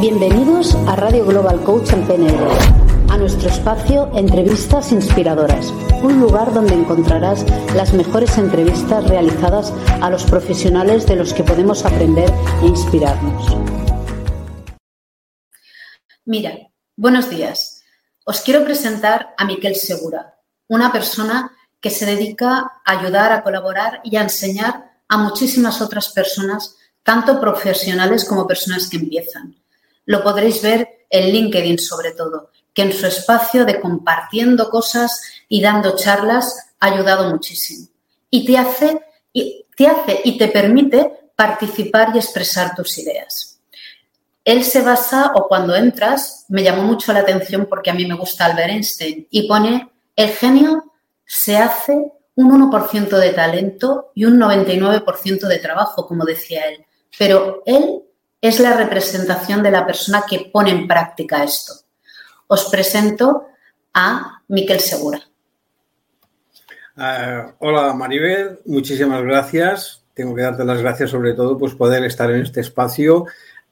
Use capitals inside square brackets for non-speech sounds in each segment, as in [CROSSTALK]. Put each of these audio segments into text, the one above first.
Bienvenidos a Radio Global Coach en PNL, a nuestro espacio Entrevistas Inspiradoras, un lugar donde encontrarás las mejores entrevistas realizadas a los profesionales de los que podemos aprender e inspirarnos. Mira, buenos días. Os quiero presentar a Miquel Segura, una persona que se dedica a ayudar, a colaborar y a enseñar a muchísimas otras personas tanto profesionales como personas que empiezan. Lo podréis ver en LinkedIn sobre todo, que en su espacio de compartiendo cosas y dando charlas ha ayudado muchísimo. Y te hace y te, hace y te permite participar y expresar tus ideas. Él se basa, o cuando entras, me llamó mucho la atención porque a mí me gusta Albert Einstein, y pone, el genio se hace un 1% de talento y un 99% de trabajo, como decía él pero él es la representación de la persona que pone en práctica esto. Os presento a Miquel Segura. Uh, hola Maribel, muchísimas gracias. Tengo que darte las gracias sobre todo pues poder estar en este espacio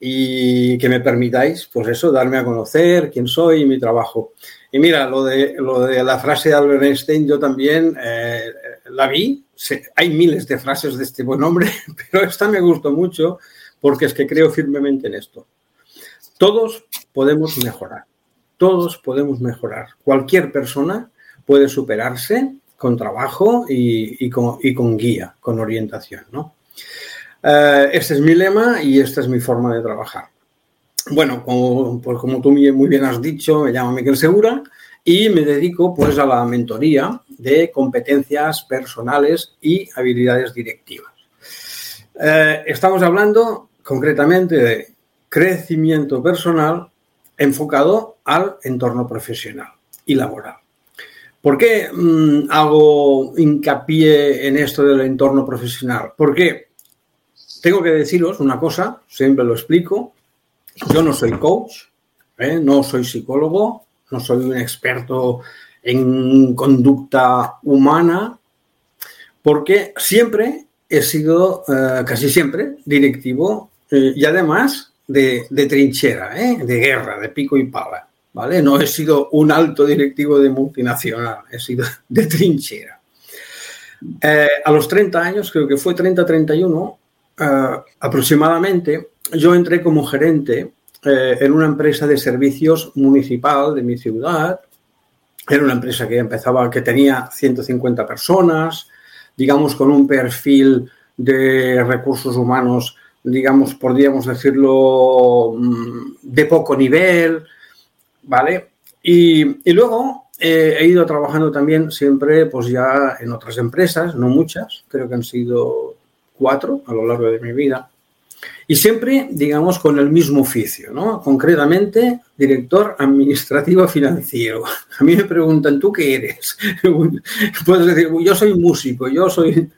y que me permitáis, pues eso, darme a conocer quién soy y mi trabajo. Y mira, lo de, lo de la frase de Albert Einstein, yo también eh, la vi. hay miles de frases de este buen hombre, [LAUGHS] pero esta me gustó mucho porque es que creo firmemente en esto. Todos podemos mejorar. Todos podemos mejorar. Cualquier persona puede superarse con trabajo y, con, guía, con orientación. ¿no? Eh, este es mi lema y esta es mi forma de trabajar. Bueno, como, pues como tú muy bien has dicho, me llamo Miguel Segura y me dedico pues a la mentoría de competencias personales y habilidades directivas. Eh, estamos hablando concretamente de crecimiento personal enfocado al entorno profesional y laboral. ¿Por qué mm, hago hincapié en esto del entorno profesional? Porque tengo que deciros una cosa, siempre lo explico, yo no soy coach, ¿eh? no soy psicólogo, no soy un experto en conducta humana, porque siempre he sido, eh, casi siempre, directivo eh, y además de, trinchera, de guerra, de pico y pala. ¿vale? No he sido un alto directivo de multinacional, he sido [LAUGHS] de trinchera. a los 30 años, creo que fue 30-31 aproximadamente, yo entré como gerente eh, en una empresa de servicios municipal de mi ciudad. Era una empresa que empezaba, que tenía 150 personas, digamos, con un perfil de recursos humanos, digamos, podríamos decirlo, mm, de poco nivel, ¿vale? Y, y luego eh, he ido trabajando también siempre, pues ya en otras empresas, no muchas, creo que han sido cuatro a lo largo de mi vida. Y siempre, digamos, con el mismo oficio, ¿no? Concretamente, director administrativo financiero. [LAUGHS] A mí me preguntan, ¿tú qué eres? [LAUGHS] Puedes decir, yo soy músico, yo soy,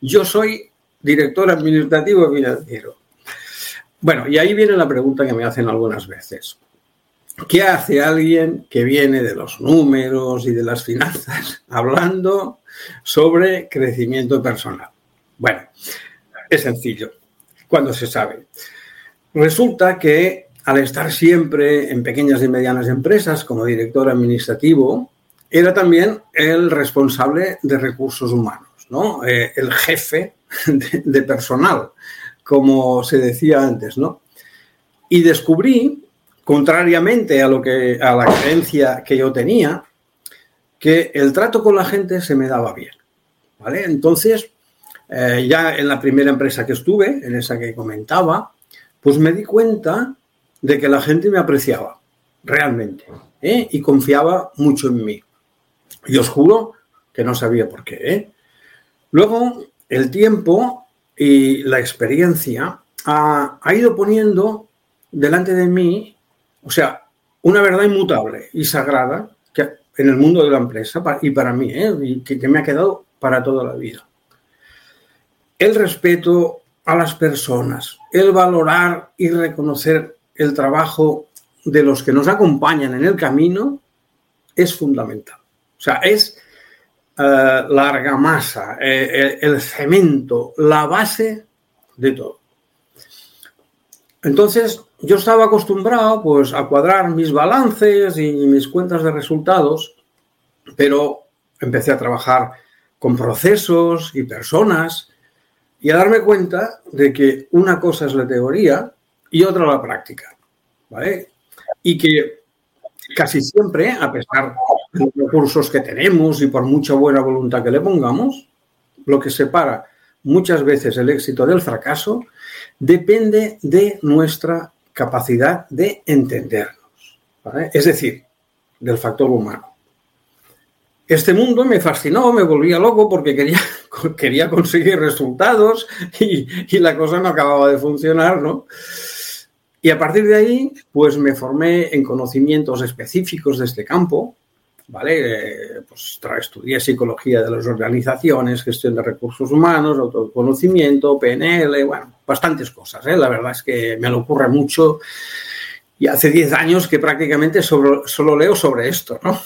yo soy director administrativo financiero. Bueno, y ahí viene la pregunta que me hacen algunas veces. ¿Qué hace alguien que viene de los números y de las finanzas [LAUGHS] hablando sobre crecimiento personal? Bueno, es sencillo cuando se sabe. Resulta que al estar siempre en pequeñas y medianas empresas como director administrativo, era también el responsable de recursos humanos, ¿no? Eh, el jefe de, personal, como se decía antes, ¿no? Y descubrí, contrariamente a, lo que, a la creencia que yo tenía, que el trato con la gente se me daba bien, ¿vale? Entonces, eh, ya en la primera empresa que estuve, en esa que comentaba, pues me di cuenta de que la gente me apreciaba realmente ¿eh? y confiaba mucho en mí. Y os juro que no sabía por qué. ¿eh? Luego, el tiempo y la experiencia ha, ido poniendo delante de mí, o sea, una verdad inmutable y sagrada en el mundo de la empresa y para mí, ¿eh? que me ha quedado para toda la vida. El respeto a las personas, el valorar y reconocer el trabajo de los que nos acompañan en el camino es fundamental. O sea, es eh, la argamasa, eh, el, el cemento, la base de todo. Entonces, yo estaba acostumbrado pues a cuadrar mis balances y mis cuentas de resultados, pero empecé a trabajar con procesos y personas y a darme cuenta de que una cosa es la teoría y otra la práctica, ¿vale? Y que casi siempre, a pesar de los recursos que tenemos y por mucha buena voluntad que le pongamos, lo que separa muchas veces el éxito del fracaso depende de nuestra capacidad de entendernos. ¿vale? Es decir, del factor humano. Este mundo me fascinó, me volvía loco porque quería, [LAUGHS] quería conseguir resultados y, y, la cosa no acababa de funcionar, ¿no? Y a partir de ahí, pues me formé en conocimientos específicos de este campo, ¿vale? Eh, pues estudié psicología de las organizaciones, gestión de recursos humanos, autoconocimiento, PNL, bueno, bastantes cosas, ¿eh? La verdad es que me lo ocurre mucho y hace 10 años que prácticamente solo, solo leo sobre esto, ¿no?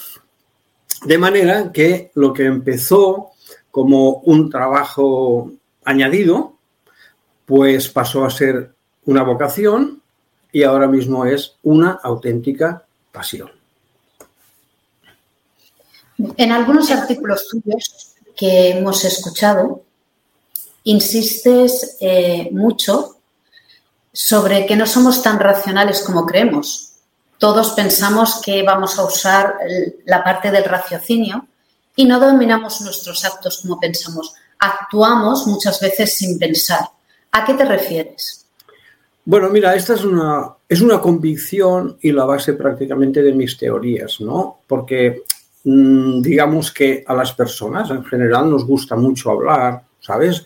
De manera que lo que empezó como un trabajo añadido, pues pasó a ser una vocación y ahora mismo es una auténtica pasión. En algunos artículos tuyos que hemos escuchado, insistes eh, mucho sobre que no somos tan racionales como creemos. Todos pensamos que vamos a usar la parte del raciocinio y no dominamos nuestros actos como pensamos. Actuamos muchas veces sin pensar. ¿A qué te refieres? Bueno, mira, esta es una, es una convicción y la base prácticamente de mis teorías, ¿no? Porque Mm, digamos que a las personas en general nos gusta mucho hablar, ¿sabes?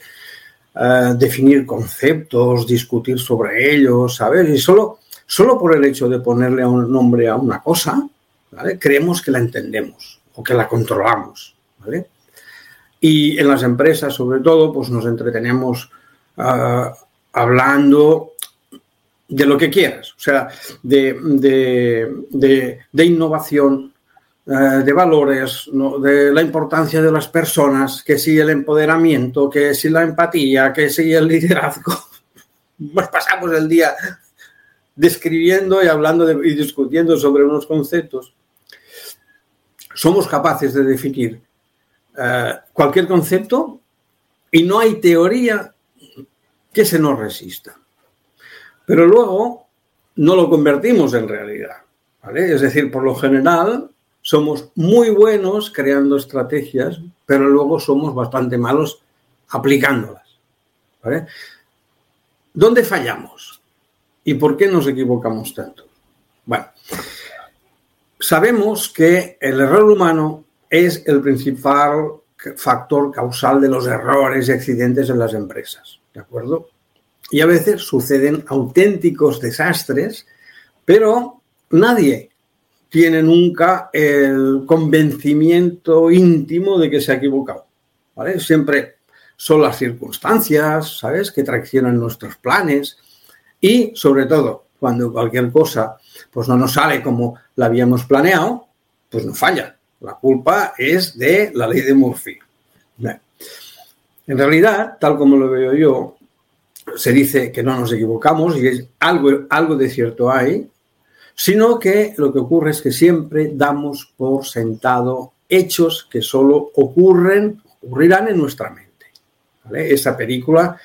Uh, definir conceptos, discutir sobre ellos, ¿sabes? Y solo, solo por el hecho de ponerle un nombre a una cosa. Creemos que la entendemos o que la controlamos. Y en las empresas, sobre todo, pues nos entretenemos uh, hablando de lo que quieras, o sea, de, de, de, de innovación, eh, de valores, de la importancia de las personas, que si el empoderamiento, que si la empatía, que si el liderazgo. [LAUGHS] Pues pasamos el día describiendo y hablando y discutiendo sobre unos conceptos. Somos capaces de definir uh, cualquier concepto y no hay teoría que se nos resista. Pero luego no lo convertimos en realidad. ¿vale? Es decir, por lo general, somos muy buenos creando estrategias, pero luego somos bastante malos aplicándolas. ¿Dónde fallamos? ¿Y por qué nos equivocamos tanto? Bueno, sabemos que el error humano es el principal factor causal de los errores y accidentes en las empresas, ¿de acuerdo? Y a veces suceden auténticos desastres, pero nadie tiene nunca el convencimiento íntimo de que se ha equivocado. ¿vale? Siempre son las circunstancias, ¿sabes?, que traicionan nuestros planes y, sobre todo, cuando cualquier cosa pues no nos sale como la habíamos planeado, pues no falla. La culpa es de la ley de Murphy. En realidad, tal como lo veo yo, se dice que no nos equivocamos y es algo, algo de cierto hay, sino que lo que ocurre es que siempre damos por sentado hechos que solo ocurren, ocurrirán en nuestra mente. Esa película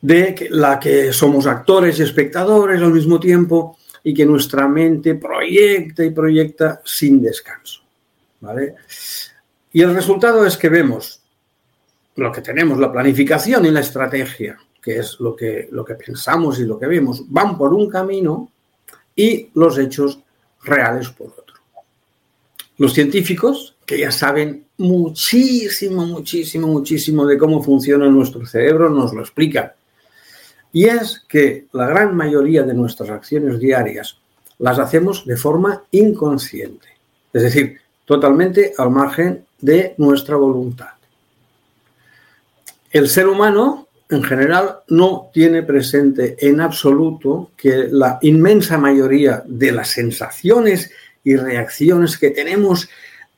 de la que somos actores y espectadores al mismo tiempo y que nuestra mente proyecta y proyecta sin descanso. ¿vale? Y el resultado es que vemos lo que tenemos, la planificación y la estrategia, que es lo que, lo que pensamos y lo que vemos, van por un camino y los hechos reales por otro. Los científicos, que ya saben muchísimo, muchísimo, muchísimo de cómo funciona nuestro cerebro, nos lo explican. Y es que la gran mayoría de nuestras acciones diarias las hacemos de forma inconsciente, es decir, totalmente al margen de nuestra voluntad. El ser humano, en general, no tiene presente en absoluto que la inmensa mayoría de las sensaciones y reacciones que tenemos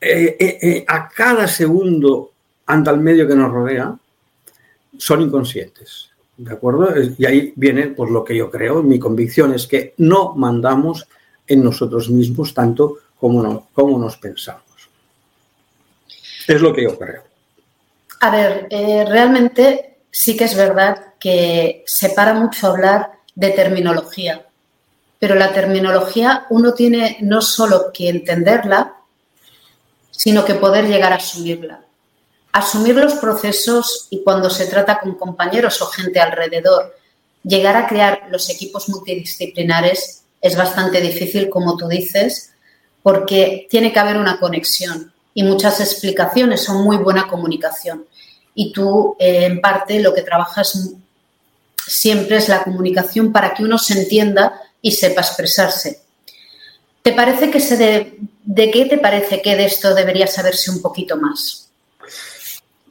eh, eh, eh, a cada segundo ante el medio que nos rodea son inconscientes. ¿De acuerdo? Y ahí viene pues, lo que yo creo, mi convicción es que no mandamos en nosotros mismos tanto como, como nos pensamos. Es lo que yo creo. A ver, eh, realmente sí que es verdad que se para mucho hablar de terminología, pero la terminología uno tiene no solo que entenderla, sino que poder llegar a asumirla. Asumir los procesos y cuando se trata con compañeros o gente alrededor, llegar a crear los equipos multidisciplinares es bastante difícil, como tú dices, porque tiene que haber una conexión y muchas explicaciones son muy buena comunicación. Y tú, eh, en parte, lo que trabajas siempre es la comunicación para que uno se entienda y sepa expresarse. ¿Te parece que se de, de qué te parece que de esto debería saberse un poquito más?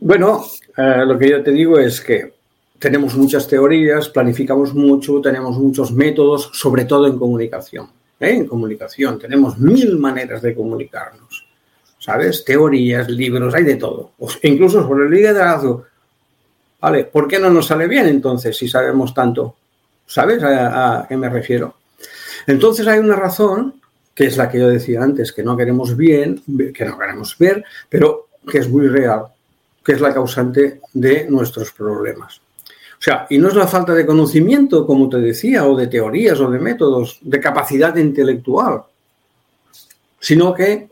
Bueno, eh, lo que yo te digo es que tenemos muchas teorías, planificamos mucho, tenemos muchos métodos, sobre todo en comunicación. ¿eh? En comunicación tenemos mil maneras de comunicarnos. ¿sabes? Teorías, libros, hay de todo. incluso sobre el liderazgo. Vale, ¿por qué no nos sale bien entonces si sabemos tanto? ¿Sabes a, qué me refiero? Entonces hay una razón, que es la que yo decía antes, que no queremos bien, que no queremos ver, pero que es muy real, que es la causante de nuestros problemas. O sea, y no es la falta de conocimiento, como te decía, o de teorías o de métodos, de capacidad intelectual, sino que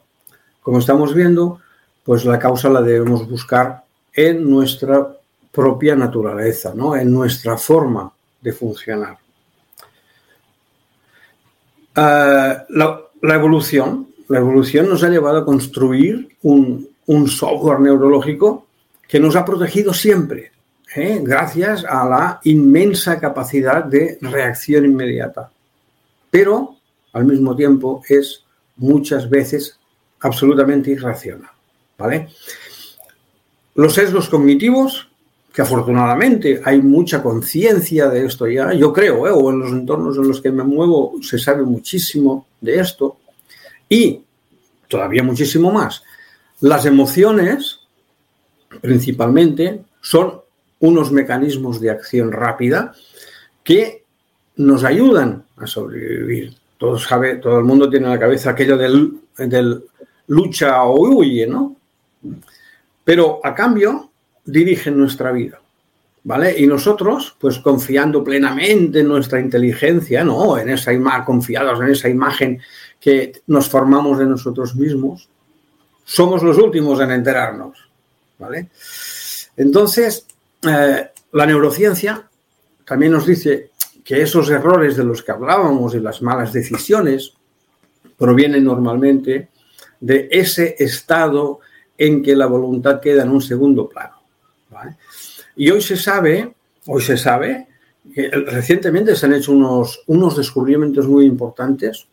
como estamos viendo, pues la causa la debemos buscar en nuestra propia naturaleza, ¿no? en nuestra forma de funcionar. Ah, la, evolución, la evolución nos ha llevado a construir un, software neurológico que nos ha protegido siempre, ¿eh? gracias a la inmensa capacidad de reacción inmediata. Pero, al mismo tiempo, es muchas veces absolutamente irracional. ¿Vale? Los sesgos cognitivos, que afortunadamente hay mucha conciencia de esto ya, yo creo, ¿eh? o en los entornos en los que me muevo se sabe muchísimo de esto, y todavía muchísimo más. Las emociones, principalmente, son unos mecanismos de acción rápida que nos ayudan a sobrevivir. Todo, sabe, todo el mundo tiene en la cabeza aquello del, lucha o huye, ¿no? Pero a cambio dirigen nuestra vida, ¿vale? Y nosotros, pues confiando plenamente en nuestra inteligencia, ¿no? En esa imagen, confiados en esa imagen que nos formamos de nosotros mismos, somos los últimos en enterarnos, Entonces, eh, la neurociencia también nos dice que esos errores de los que hablábamos y las malas decisiones provienen normalmente de ese estado en que la voluntad queda en un segundo plano. Y hoy se sabe, hoy se sabe, recientemente se han hecho unos, unos descubrimientos muy importantes,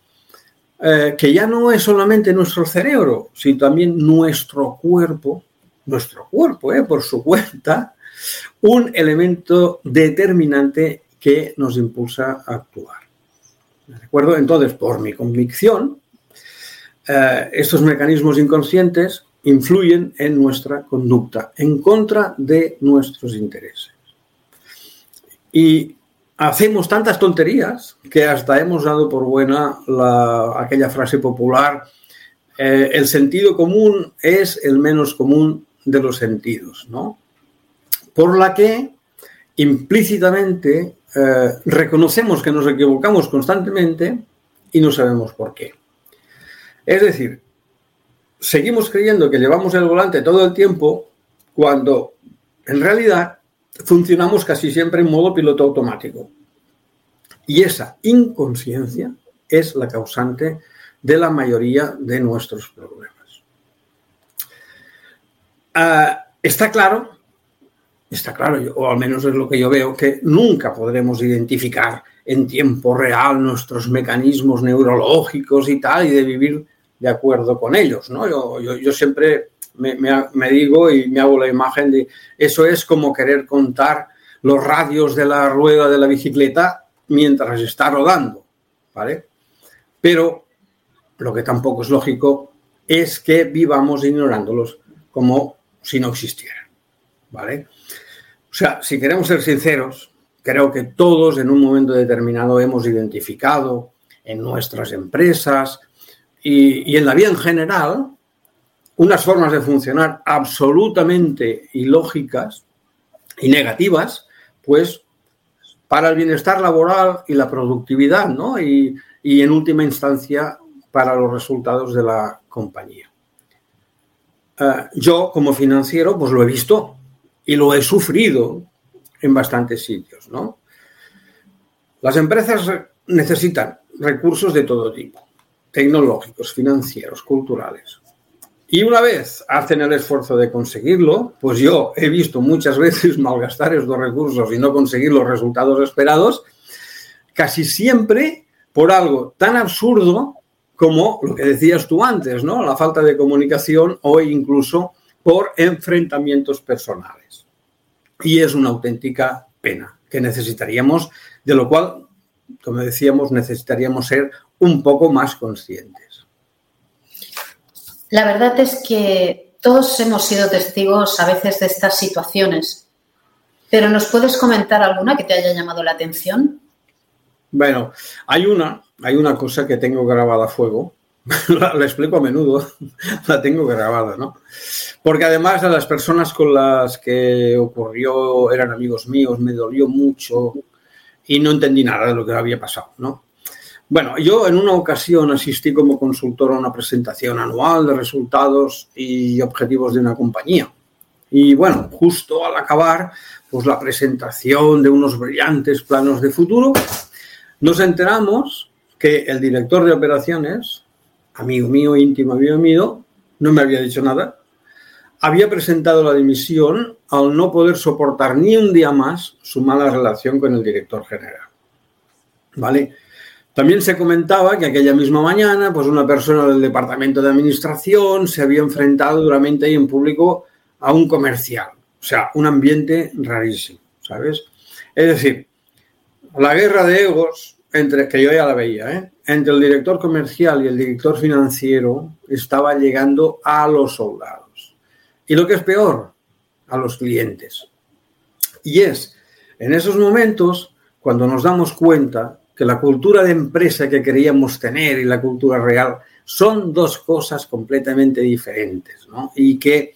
eh, que ya no es solamente nuestro cerebro, sino también nuestro cuerpo, nuestro cuerpo, eh, por su cuenta, un elemento determinante que nos impulsa a actuar. ¿De acuerdo? Entonces, por mi convicción, eh, estos mecanismos inconscientes influyen en nuestra conducta, en contra de nuestros intereses. Y hacemos tantas tonterías que hasta hemos dado por buena aquella frase popular, eh, el sentido común es el menos común de los sentidos, ¿no? Por la que implícitamente eh, reconocemos que nos equivocamos constantemente y no sabemos por qué. Es decir, seguimos creyendo que llevamos el volante todo el tiempo cuando en realidad funcionamos casi siempre en modo piloto automático. Y esa inconsciencia es la causante de la mayoría de nuestros problemas. Ah, está claro está claro, o al menos es lo que yo veo, que nunca podremos identificar en tiempo real nuestros mecanismos neurológicos y tal, y de vivir de acuerdo con ellos, ¿no? Yo, siempre me, digo y me hago la imagen de eso es como querer contar los radios de la rueda de la bicicleta mientras está rodando, ¿vale? Pero lo que tampoco es lógico es que vivamos ignorándolos como si no existieran, ¿vale? O sea, si queremos ser sinceros, creo que todos en un momento determinado hemos identificado en nuestras empresas y, en la vida en general unas formas de funcionar absolutamente ilógicas y negativas, pues para el bienestar laboral y la productividad, ¿no? Y en última instancia para los resultados de la compañía. Eh, yo, como financiero, pues lo he visto y lo he sufrido en bastantes sitios, ¿no? Las empresas necesitan recursos de todo tipo, tecnológicos, financieros, culturales. Y una vez hacen el esfuerzo de conseguirlo, pues yo he visto muchas [LAUGHS] veces malgastar estos recursos y no conseguir los resultados esperados, casi siempre por algo tan absurdo como lo que decías tú antes, ¿no? La falta de comunicación o incluso por enfrentamientos personales. Y es una auténtica pena que necesitaríamos, de lo cual, como decíamos, necesitaríamos ser un poco más conscientes. La verdad es que todos hemos sido testigos a veces de estas situaciones, pero ¿nos puedes comentar alguna que te haya llamado la atención? Bueno, hay una hay una cosa que tengo grabada a fuego, [LAUGHS] la, explico a menudo, [LAUGHS] la tengo grabada, ¿no? Porque además de las personas con las que ocurrió eran amigos míos, me dolió mucho y no entendí nada de lo que había pasado, ¿no? Bueno, yo en una ocasión asistí como consultor a una presentación anual de resultados y objetivos de una compañía. Y bueno, justo al acabar, pues la presentación de unos brillantes planos de futuro, nos enteramos que el director de operaciones, amigo mío, íntimo amigo mío, no me había dicho nada, había presentado la dimisión al no poder soportar ni un día más su mala relación con el director general. ¿Vale? También se comentaba que aquella misma mañana, pues una persona del departamento de administración se había enfrentado duramente ahí en público a un comercial. O sea, un ambiente rarísimo, ¿sabes? Es decir, la guerra de egos entre, que yo ya la veía, ¿eh? entre el director comercial y el director financiero estaba llegando a los soldados. Y lo que es peor, a los clientes. Y es en esos momentos cuando nos damos cuenta que la cultura de empresa que queríamos tener y la cultura real son dos cosas completamente diferentes. Y que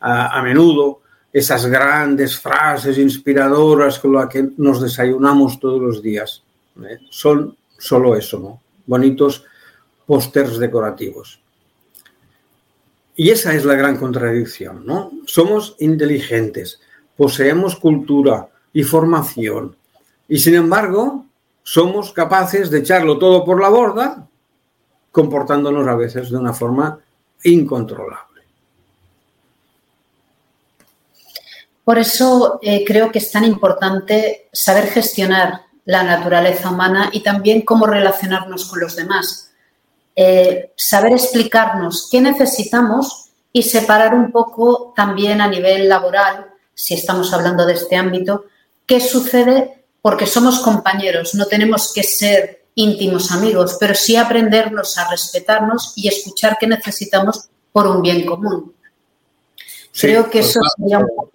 a menudo esas grandes frases inspiradoras con las que nos desayunamos todos los días ¿eh? son solo eso, ¿no? Bonitos pósters decorativos. Y esa es la gran contradicción, ¿no? Somos inteligentes, poseemos cultura y formación, y sin embargo somos capaces de echarlo todo por la borda, comportándonos a veces de una forma incontrolable. Por eso eh, creo que es tan importante saber gestionar la naturaleza humana y también cómo relacionarnos con los demás. Eh, saber explicarnos qué necesitamos y separar un poco también a nivel laboral, si estamos hablando de este ámbito, qué sucede porque somos compañeros, no tenemos que ser íntimos amigos, pero sí aprendernos a respetarnos y escuchar qué necesitamos por un bien común. Creo que eso sería un poco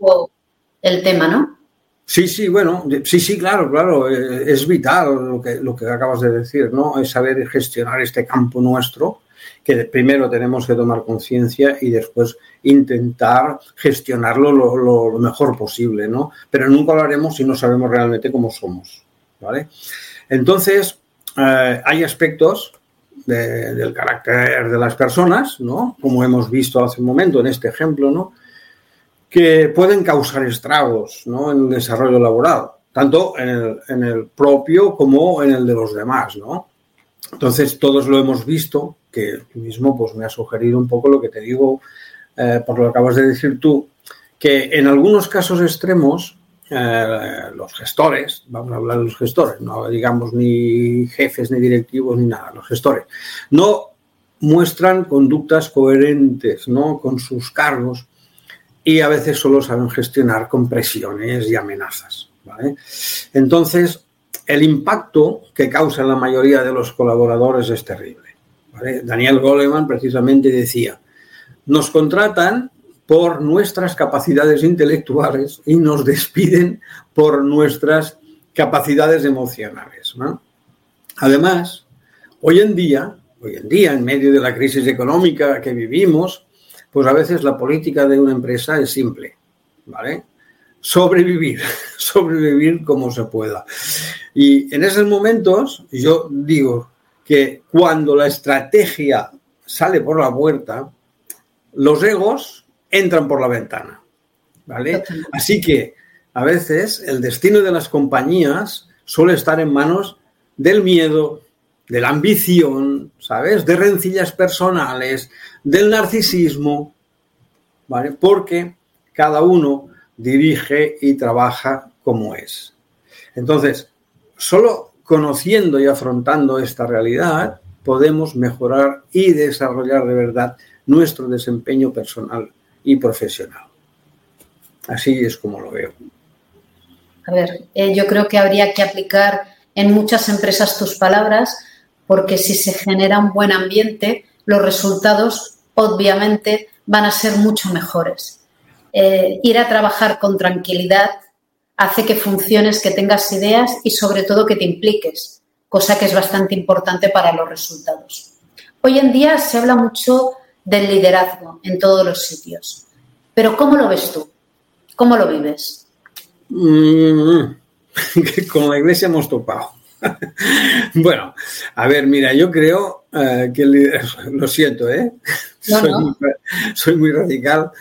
el tema, ¿no? Sí, sí, bueno, sí, sí, claro, claro, eh, es vital lo que, lo que acabas de decir, ¿no? Es saber gestionar este campo nuestro, que primero tenemos que tomar conciencia y después intentar gestionarlo lo, mejor posible, ¿no? Pero nunca lo haremos si no sabemos realmente cómo somos, ¿vale? Entonces, eh, hay aspectos del carácter de las personas, ¿no? Como hemos visto hace un momento en este ejemplo, ¿no? Que pueden causar estragos ¿no? en el desarrollo laboral, tanto en el, propio como en el de los demás. ¿no? Entonces, todos lo hemos visto, que tú mismo pues, me ha sugerido un poco lo que te digo, eh, por lo que acabas de decir tú, que en algunos casos extremos eh, los gestores, vamos a hablar de los gestores, no digamos ni jefes, ni directivos, ni nada, los gestores, no muestran conductas coherentes ¿no? con sus cargos y a veces solo saben gestionar con presiones y amenazas. Entonces, el impacto que causa la mayoría de los colaboradores es terrible. Daniel Goleman precisamente decía, nos contratan por nuestras capacidades intelectuales y nos despiden por nuestras capacidades emocionales. Además, hoy en día, hoy en día, en medio de la crisis económica que vivimos, pues a veces la política de una empresa es simple, ¿vale? Sobrevivir, [LAUGHS] sobrevivir como se pueda. Y en esos momentos, yo digo que cuando la estrategia sale por la puerta, los egos entran por la ventana. ¿Vale? Así que a veces el destino de las compañías suele estar en manos del miedo, de la ambición, ¿sabes? De rencillas personales, del narcisismo, ¿vale? Porque cada uno dirige y trabaja como es. Entonces, solo conociendo y afrontando esta realidad podemos mejorar y desarrollar de verdad nuestro desempeño personal y profesional. Así es como lo veo. A ver, eh, yo creo que habría que aplicar en muchas empresas tus palabras, porque si se genera un buen ambiente, los resultados obviamente van a ser mucho mejores. Eh, ir a trabajar con tranquilidad hace que funciones, que tengas ideas y sobre todo que te impliques, cosa que es bastante importante para los resultados. Hoy en día se habla mucho del liderazgo en todos los sitios. Pero ¿cómo lo ves tú? ¿Cómo lo vives? Mm, [LAUGHS] con la iglesia hemos topado. [LAUGHS] bueno, a ver, mira, yo creo eh, que el liderazgo, [LAUGHS] lo siento, ¿eh? soy, Muy, radical.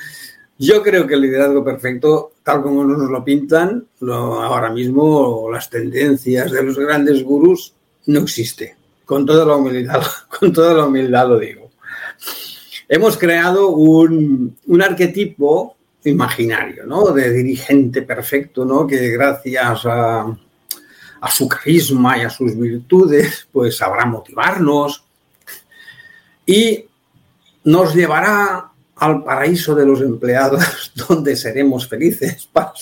Yo creo que el liderazgo perfecto, tal como nos lo pintan, ahora mismo las tendencias de los grandes gurús no existe. Con toda la humildad, [LAUGHS] con toda la humildad lo digo hemos creado un, arquetipo imaginario, ¿no? De dirigente perfecto, ¿no? Que gracias a, su carisma y a sus virtudes, pues sabrá motivarnos y nos llevará al paraíso de los empleados, [LAUGHS] donde seremos felices para,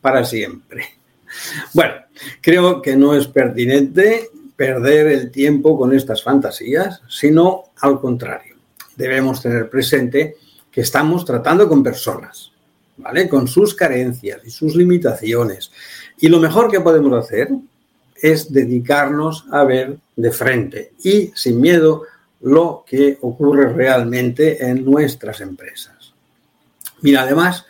para siempre. Bueno, creo que no es pertinente perder el tiempo con estas fantasías, sino al contrario debemos tener presente que estamos tratando con personas, ¿vale? Con sus carencias y sus limitaciones. Y lo mejor que podemos hacer es dedicarnos a ver de frente y sin miedo lo que ocurre realmente en nuestras empresas. Mira, además,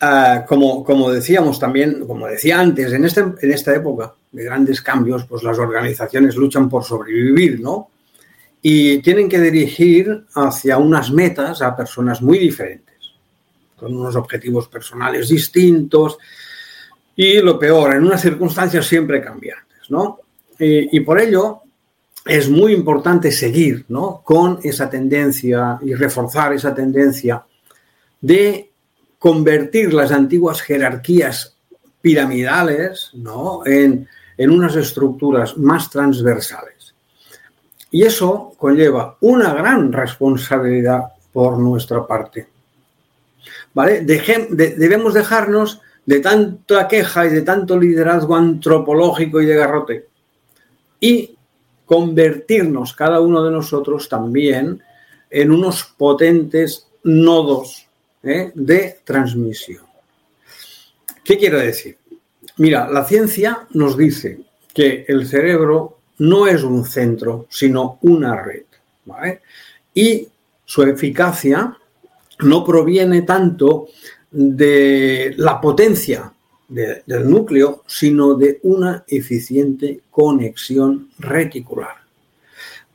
ah, como, como, decíamos también, como decía antes, en, este, en esta época de grandes cambios, pues las organizaciones luchan por sobrevivir, ¿no? y tienen que dirigir hacia unas metas a personas muy diferentes, con unos objetivos personales distintos y lo peor, en unas circunstancias siempre cambiantes, ¿no? Y, por ello es muy importante seguir, ¿no? Con esa tendencia y reforzar esa tendencia de convertir las antiguas jerarquías piramidales, ¿no? En, en unas estructuras más transversales y eso conlleva una gran responsabilidad por nuestra parte. ¿Vale? debemos dejarnos de tanta queja y de tanto liderazgo antropológico y de garrote y convertirnos cada uno de nosotros también en unos potentes nodos ¿eh? de transmisión. ¿Qué quiero decir? Mira, la ciencia nos dice que el cerebro no es un centro, sino una red. Y su eficacia no proviene tanto de la potencia del núcleo, sino de una eficiente conexión reticular.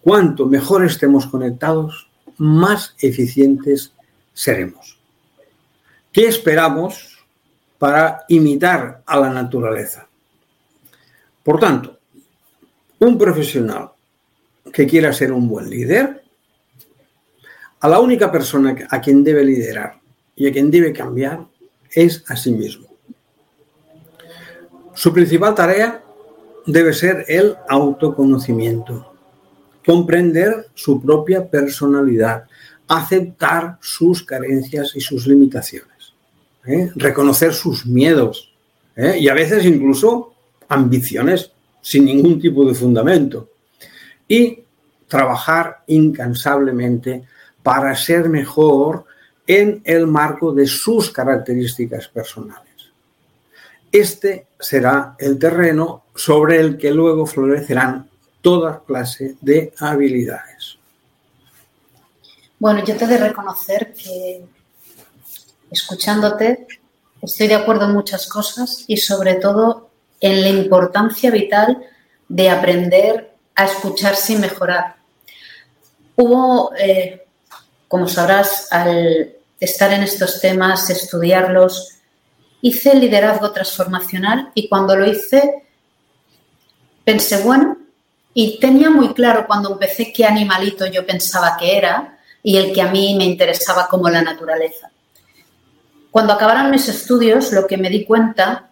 Cuanto mejor estemos conectados, más eficientes seremos. ¿Qué esperamos para imitar a la naturaleza? Por tanto, un profesional que quiera ser un buen líder, a la única persona a quien debe liderar y a quien debe cambiar es a sí mismo. Su principal tarea debe ser el autoconocimiento, comprender su propia personalidad, aceptar sus carencias y sus limitaciones, ¿eh? reconocer sus miedos ¿eh? y a veces incluso ambiciones sin ningún tipo de fundamento y trabajar incansablemente para ser mejor en el marco de sus características personales. Este será el terreno sobre el que luego florecerán toda clase de habilidades. Bueno, yo te de reconocer que escuchándote estoy de acuerdo en muchas cosas y sobre todo en la importancia vital de aprender a escucharse y mejorar. Hubo, eh, como sabrás, al estar en estos temas, estudiarlos, hice liderazgo transformacional y cuando lo hice pensé, bueno, y tenía muy claro cuando empecé qué animalito yo pensaba que era y el que a mí me interesaba como la naturaleza. Cuando acabaron mis estudios, lo que me di cuenta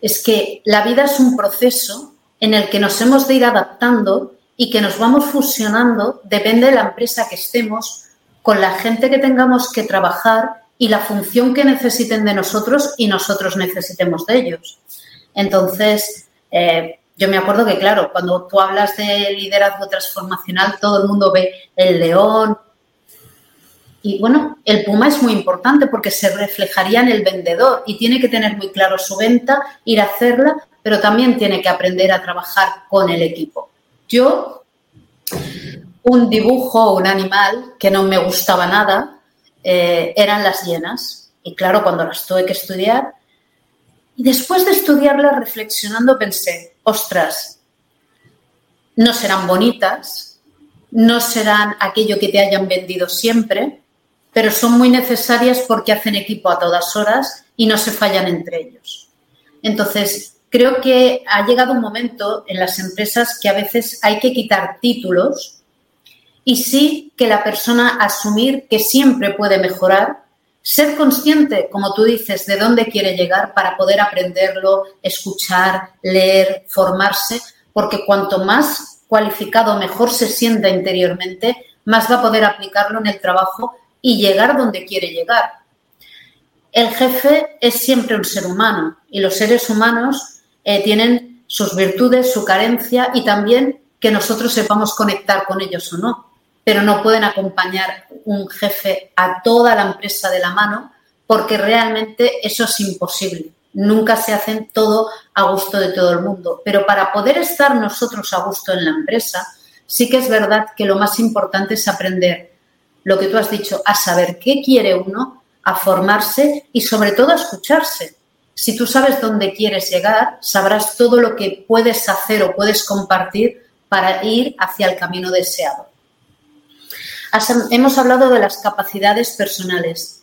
es que la vida es un proceso en el que nos hemos de ir adaptando y que nos vamos fusionando, depende de la empresa que estemos, con la gente que tengamos que trabajar y la función que necesiten de nosotros y nosotros necesitemos de ellos. Entonces, eh, yo me acuerdo que, claro, cuando tú hablas de liderazgo transformacional, todo el mundo ve el león. Y bueno, el puma es muy importante porque se reflejaría en el vendedor y tiene que tener muy claro su venta, ir a hacerla, pero también tiene que aprender a trabajar con el equipo. Yo, un dibujo, un animal que no me gustaba nada, eh, eran las hienas. Y claro, cuando las tuve que estudiar, y después de estudiarlas reflexionando pensé, ostras, no serán bonitas, no serán aquello que te hayan vendido siempre, pero son muy necesarias porque hacen equipo a todas horas y no se fallan entre ellos. Entonces, creo que ha llegado un momento en las empresas que a veces hay que quitar títulos y sí que la persona asumir que siempre puede mejorar, ser consciente, como tú dices, de dónde quiere llegar para poder aprenderlo, escuchar, leer, formarse, porque cuanto más cualificado, mejor se sienta interiormente, más va a poder aplicarlo en el trabajo y llegar donde quiere llegar. El jefe es siempre un ser humano y los seres humanos eh, tienen sus virtudes, su carencia y también que nosotros sepamos conectar con ellos o no pero no pueden acompañar un jefe a toda la empresa de la mano porque realmente eso es imposible. Nunca se hacen todo a gusto de todo el mundo. Pero para poder estar nosotros a gusto en la empresa, sí que es verdad que lo más importante es aprender lo que tú has dicho, a saber qué quiere uno, a formarse y sobre todo a escucharse. Si tú sabes dónde quieres llegar, sabrás todo lo que puedes hacer o puedes compartir para ir hacia el camino deseado hemos hablado de las capacidades personales,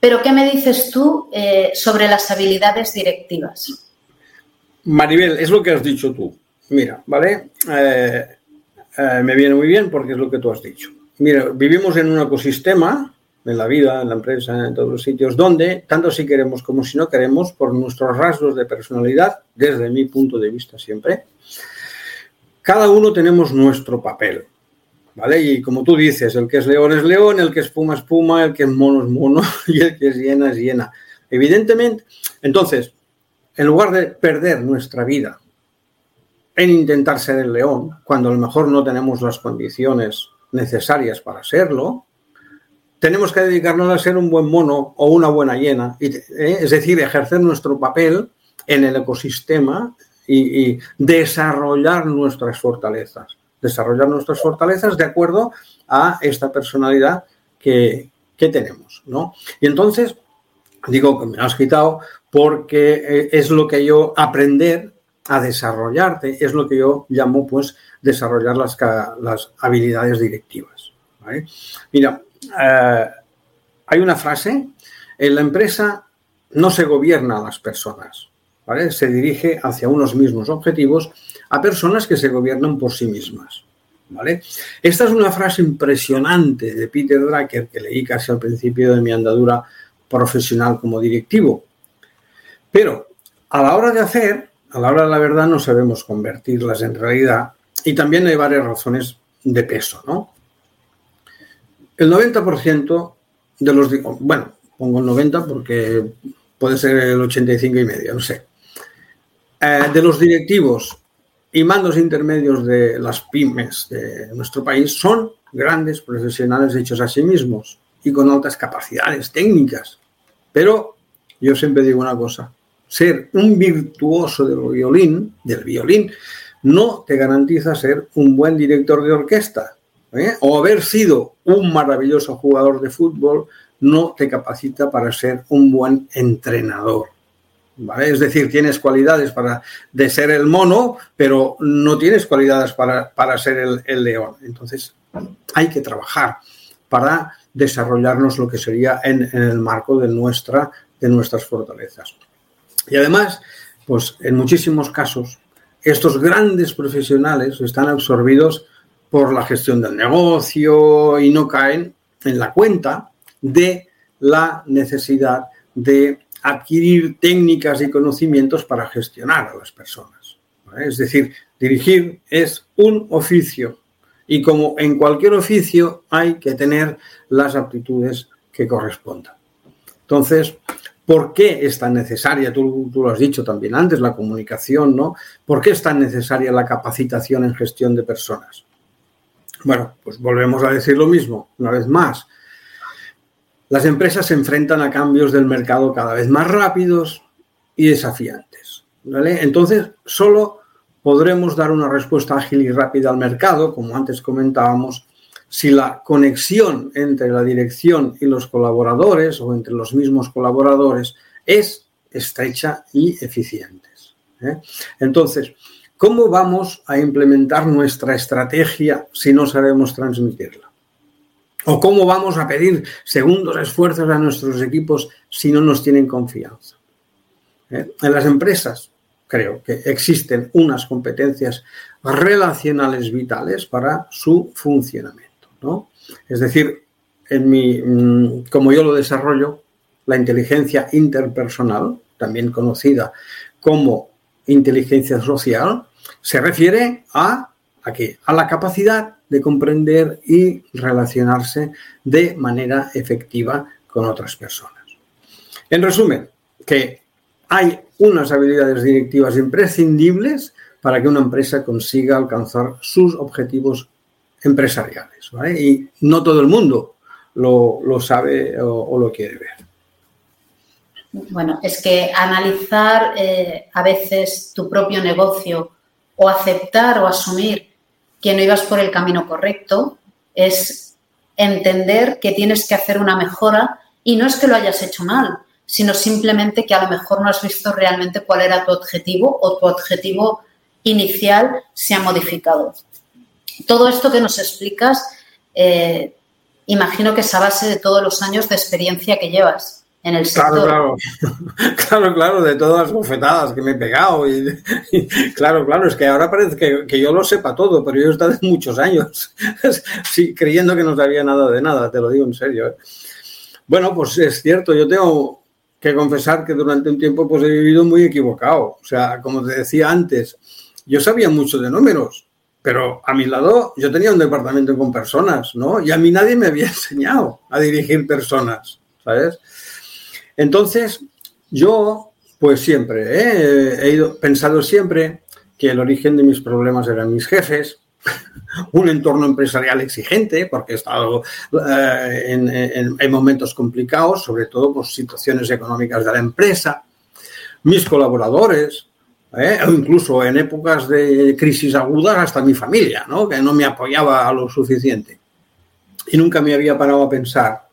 pero ¿qué me dices tú eh, sobre las habilidades directivas? Maribel, es lo que has dicho tú. Mira, ¿vale? Eh, eh, me viene muy bien porque es lo que tú has dicho. Mira, vivimos en un ecosistema, en la vida, en la empresa, en todos los sitios, donde, tanto si queremos como si no queremos, por nuestros rasgos de personalidad, desde mi punto de vista siempre, cada uno tenemos nuestro papel. Y como tú dices, el que es león es león, el que es puma es puma, el que es mono es mono [LAUGHS] y el que es hiena es hiena. Evidentemente, entonces, en lugar de perder nuestra vida en intentar ser el león, cuando a lo mejor no tenemos las condiciones necesarias para serlo, tenemos que dedicarnos a ser un buen mono o una buena hiena, ¿eh? es decir, ejercer nuestro papel en el ecosistema y desarrollar nuestras fortalezas desarrollar nuestras fortalezas de acuerdo a esta personalidad que, tenemos, ¿no? Y entonces, digo que me lo has quitado porque eh, es lo que yo aprender a desarrollarte, es lo que yo llamo, pues, desarrollar las, las habilidades directivas. Mira, eh, hay una frase, en la empresa no se gobierna a las personas, ¿vale? Se dirige hacia unos mismos objetivos a personas que se gobiernan por sí mismas. ¿vale? Esta es una frase impresionante de Peter Drucker que leí casi al principio de mi andadura profesional como directivo. Pero a la hora de hacer, a la hora de la verdad, no sabemos convertirlas en realidad y también hay varias razones de peso, ¿no? El 90% de los, bueno, pongo el 90 porque puede ser el 85 y medio, no sé, eh, de los directivos y mandos intermedios de las pymes de nuestro país son grandes profesionales hechos a sí mismos y con altas capacidades técnicas. Pero yo siempre digo una cosa, ser un virtuoso del violín, del violín, no te garantiza ser un buen director de orquesta. ¿eh? O haber sido un maravilloso jugador de fútbol no te capacita para ser un buen entrenador. Es decir, tienes cualidades para de ser el mono, pero no tienes cualidades para, ser el, león. Entonces, hay que trabajar para desarrollarnos lo que sería en, el marco de, nuestra, de nuestras fortalezas. Y además, pues en muchísimos casos, estos grandes profesionales están absorbidos por la gestión del negocio y no caen en la cuenta de la necesidad de adquirir técnicas y conocimientos para gestionar a las personas. Es decir, dirigir es un oficio y como en cualquier oficio hay que tener las aptitudes que correspondan. Entonces, ¿por qué es tan necesaria? Tú, tú, lo has dicho también antes, la comunicación, ¿no? ¿Por qué es tan necesaria la capacitación en gestión de personas? Bueno, pues volvemos a decir lo mismo, una vez más. Las empresas se enfrentan a cambios del mercado cada vez más rápidos y desafiantes. Entonces, solo podremos dar una respuesta ágil y rápida al mercado, como antes comentábamos, si la conexión entre la dirección y los colaboradores o entre los mismos colaboradores es estrecha y eficiente. ¿eh? Entonces, ¿cómo vamos a implementar nuestra estrategia si no sabemos transmitirla? ¿O cómo vamos a pedir segundos esfuerzos a nuestros equipos si no nos tienen confianza? ¿Eh? En las empresas creo que existen unas competencias relacionales vitales para su funcionamiento. ¿no? Es decir, en mi, mm, como yo lo desarrollo, la inteligencia interpersonal, también conocida como inteligencia social, se refiere a, ¿a, a la capacidad de comprender y relacionarse de manera efectiva con otras personas. En resumen, que hay unas habilidades directivas imprescindibles para que una empresa consiga alcanzar sus objetivos empresariales. Y no todo el mundo lo, sabe o, lo quiere ver. Bueno, es que analizar eh, a veces tu propio negocio o aceptar o asumir que no ibas por el camino correcto, es entender que tienes que hacer una mejora y no es que lo hayas hecho mal, sino simplemente que a lo mejor no has visto realmente cuál era tu objetivo o tu objetivo inicial se ha modificado. Todo esto que nos explicas, eh, imagino que es a base de todos los años de experiencia que llevas en el sector. Claro, claro, [LAUGHS] claro, claro, de todas las bofetadas que me he pegado. Y, [LAUGHS] claro, claro, es que ahora parece que, yo lo sepa todo, pero yo he estado muchos años [LAUGHS] sí, creyendo que no sabía nada de nada, te lo digo en serio. ¿eh? Bueno, pues es cierto, yo tengo que confesar que durante un tiempo pues he vivido muy equivocado. O sea, como te decía antes, yo sabía mucho de números, pero a mi lado yo tenía un departamento con personas, ¿no? Y a mí nadie me había enseñado a dirigir personas, ¿sabes? Entonces, yo, pues siempre, ¿eh? he ido, pensado siempre que el origen de mis problemas eran mis jefes, [LAUGHS] un entorno empresarial exigente, porque he estado eh, en, momentos complicados, sobre todo por situaciones económicas de la empresa, mis colaboradores, ¿eh? o incluso en épocas de crisis agudas hasta mi familia, ¿no? que no me apoyaba a lo suficiente. Y nunca me había parado a pensar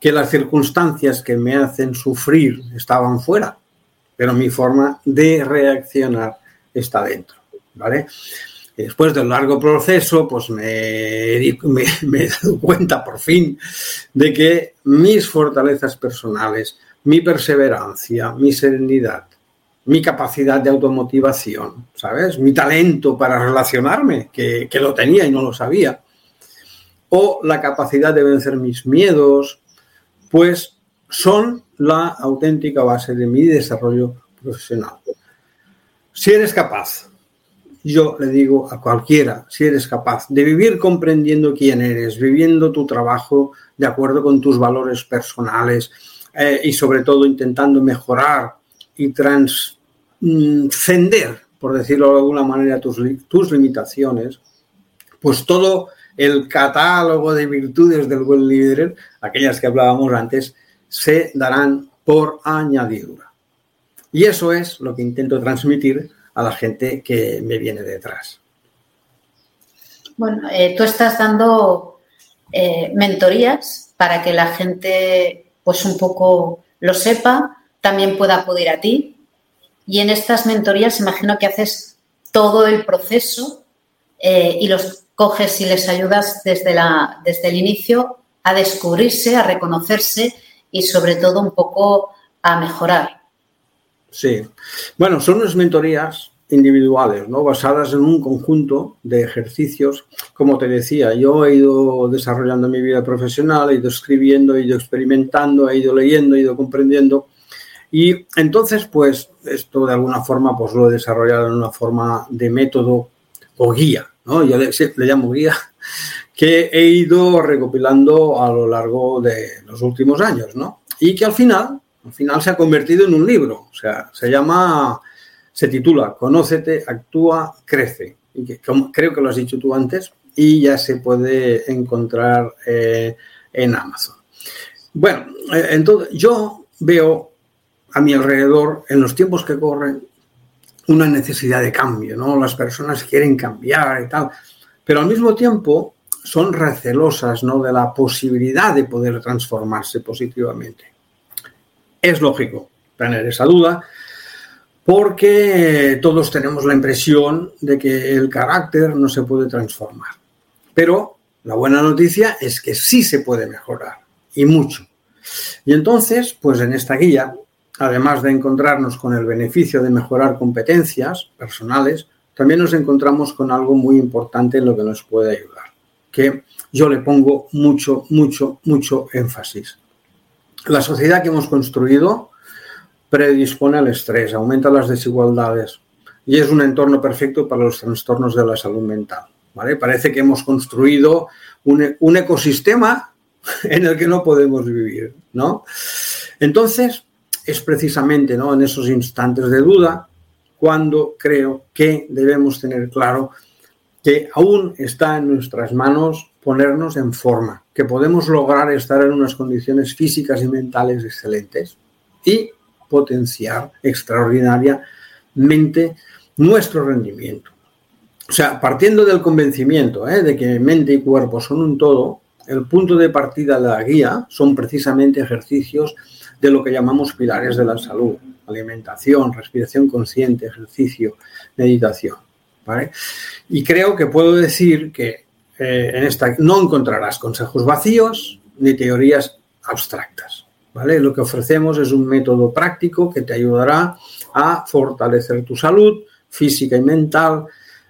que las circunstancias que me hacen sufrir estaban fuera, pero mi forma de reaccionar está dentro, ¿vale? después de un largo proceso, pues me, he dado cuenta por fin de que mis fortalezas personales, mi perseverancia, mi serenidad, mi capacidad de automotivación, ¿sabes? Mi talento para relacionarme, que, que, lo tenía y no lo sabía, o la capacidad de vencer mis miedos, pues son la auténtica base de mi desarrollo profesional. Si eres capaz, yo le digo a cualquiera, si eres capaz de vivir comprendiendo quién eres, viviendo tu trabajo de acuerdo con tus valores personales eh, y sobre todo intentando mejorar y trascender, por decirlo de alguna manera, tus, tus limitaciones, pues todo el catálogo de virtudes del buen líder, aquellas que hablábamos antes, se darán por añadidura. Y eso es lo que intento transmitir a la gente que me viene detrás. Bueno, eh, tú estás dando eh, mentorías para que la gente pues un poco lo sepa, también pueda acudir a ti. Y en estas mentorías imagino que haces todo el proceso eh, y los coges y les ayudas desde, la, desde el inicio a descubrirse, a reconocerse y sobre todo un poco a mejorar. Sí. Bueno, son unas mentorías individuales, ¿no? basadas en un conjunto de ejercicios. Como te decía, yo he ido desarrollando mi vida profesional, he ido escribiendo, he ido experimentando, he ido leyendo, he ido comprendiendo. Y entonces, pues, esto de alguna forma, pues lo he desarrollado en una forma de método o guía, ¿no? Yo le, llamo guía, [LAUGHS] que he ido recopilando a lo largo de los últimos años, ¿no? Y que al final, al final se ha convertido en un libro, o sea, se llama, se titula Conócete, actúa, crece. Y que, creo que lo has dicho tú antes, y ya se puede encontrar eh, en Amazon. Bueno, eh, entonces yo veo a mi alrededor, en los tiempos que corren, una necesidad de cambio, ¿no? Las personas quieren cambiar y tal, pero al mismo tiempo son recelosas, ¿no? De la posibilidad de poder transformarse positivamente. Es lógico tener esa duda, porque todos tenemos la impresión de que el carácter no se puede transformar. Pero la buena noticia es que sí se puede mejorar, y mucho. Y entonces, pues en esta guía además de encontrarnos con el beneficio de mejorar competencias personales, también nos encontramos con algo muy importante en lo que nos puede ayudar, que yo le pongo mucho, mucho, mucho énfasis. La sociedad que hemos construido predispone al estrés, aumenta las desigualdades y es un entorno perfecto para los trastornos de la salud mental. ¿vale? Parece que hemos construido un, un ecosistema [LAUGHS] en el que no podemos vivir, ¿no? Entonces, es precisamente ¿no? en esos instantes de duda cuando creo que debemos tener claro que aún está en nuestras manos ponernos en forma, que podemos lograr estar en unas condiciones físicas y mentales excelentes y potenciar extraordinariamente nuestro rendimiento. O sea, partiendo del convencimiento ¿eh? de que mente y cuerpo son un todo, el punto de partida de la guía son precisamente ejercicios de lo que llamamos pilares de la salud, alimentación, respiración consciente, ejercicio, meditación. Y creo que puedo decir que eh, en esta no encontrarás consejos vacíos ni teorías abstractas. ¿vale? Lo que ofrecemos es un método práctico que te ayudará a fortalecer tu salud física y mental,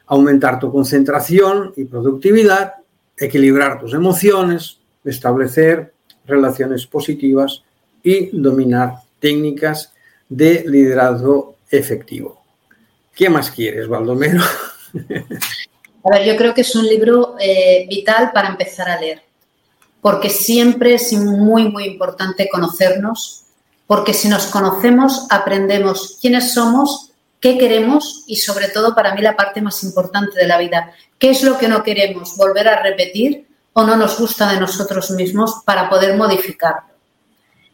aumentar tu concentración y productividad, equilibrar tus emociones, establecer relaciones positivas y dominar técnicas de liderazgo efectivo. ¿Qué más quieres, Baldomero? A ver, yo creo que es un libro eh, vital para empezar a leer, porque siempre es muy, muy importante conocernos, porque si nos conocemos aprendemos quiénes somos, qué queremos y sobre todo para mí la parte más importante de la vida, qué es lo que no queremos volver a repetir o no nos gusta de nosotros mismos para poder modificarlo.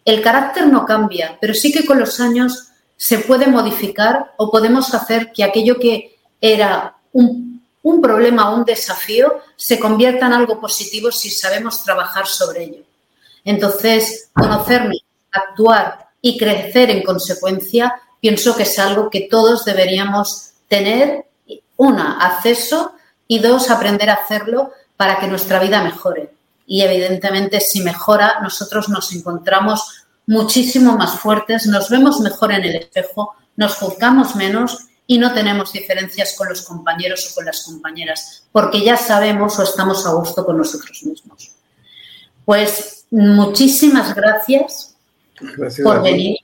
El carácter no cambia, pero sí que con los años se puede modificar o podemos hacer que aquello que era un, problema o un desafío se convierta en algo positivo si sabemos trabajar sobre ello. Entonces, conocernos, actuar y crecer en consecuencia, pienso que es algo que todos deberíamos tener, una, acceso y dos, aprender a hacerlo para que nuestra vida mejore y evidentemente si mejora, nosotros nos encontramos muchísimo más fuertes, nos vemos mejor en el espejo, nos juzgamos menos y no tenemos diferencias con los compañeros o con las compañeras, porque ya sabemos o estamos a gusto con nosotros mismos. Pues muchísimas gracias por venir,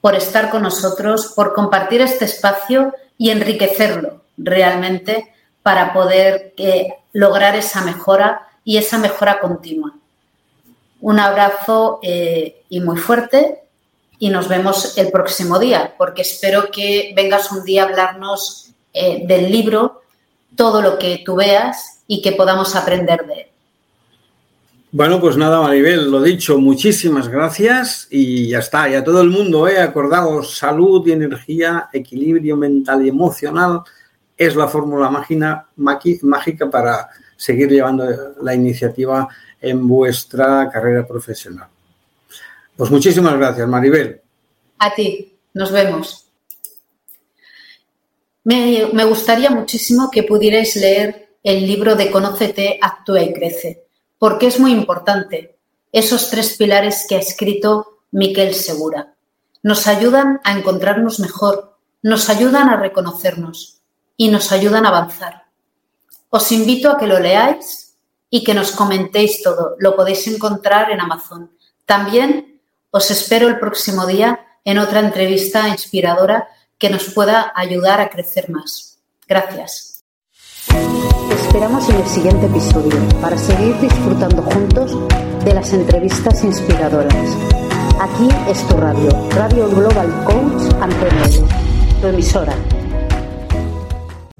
por estar con nosotros, por compartir este espacio y enriquecerlo realmente para poder eh, lograr esa mejora y esa mejora continua. Un abrazo eh, y muy fuerte y nos vemos el próximo día, porque espero que vengas un día a hablarnos eh, del libro, todo lo que tú veas y que podamos aprender de él. Bueno, pues nada, Maribel, lo dicho, muchísimas gracias y ya está. Y a todo el mundo, ¿eh? acordaos, salud y energía, equilibrio mental y emocional es la fórmula mágica para seguir llevando la iniciativa en vuestra carrera profesional. Pues muchísimas gracias, Maribel. A ti, nos vemos. Me, me gustaría muchísimo que pudierais leer el libro de Conócete, Actúa y Crece porque es muy importante. Esos tres pilares que ha escrito Miquel Segura nos ayudan a encontrarnos mejor, nos ayudan a reconocernos y nos ayudan a avanzar. Os invito a que lo leáis y que nos comentéis todo. Lo podéis encontrar en Amazon. También os espero el próximo día en otra entrevista inspiradora que nos pueda ayudar a crecer más. Gracias esperamos en el siguiente episodio para seguir disfrutando juntos de las entrevistas inspiradoras. Aquí es tu radio, Radio Global Coach Antonio, tu emisora.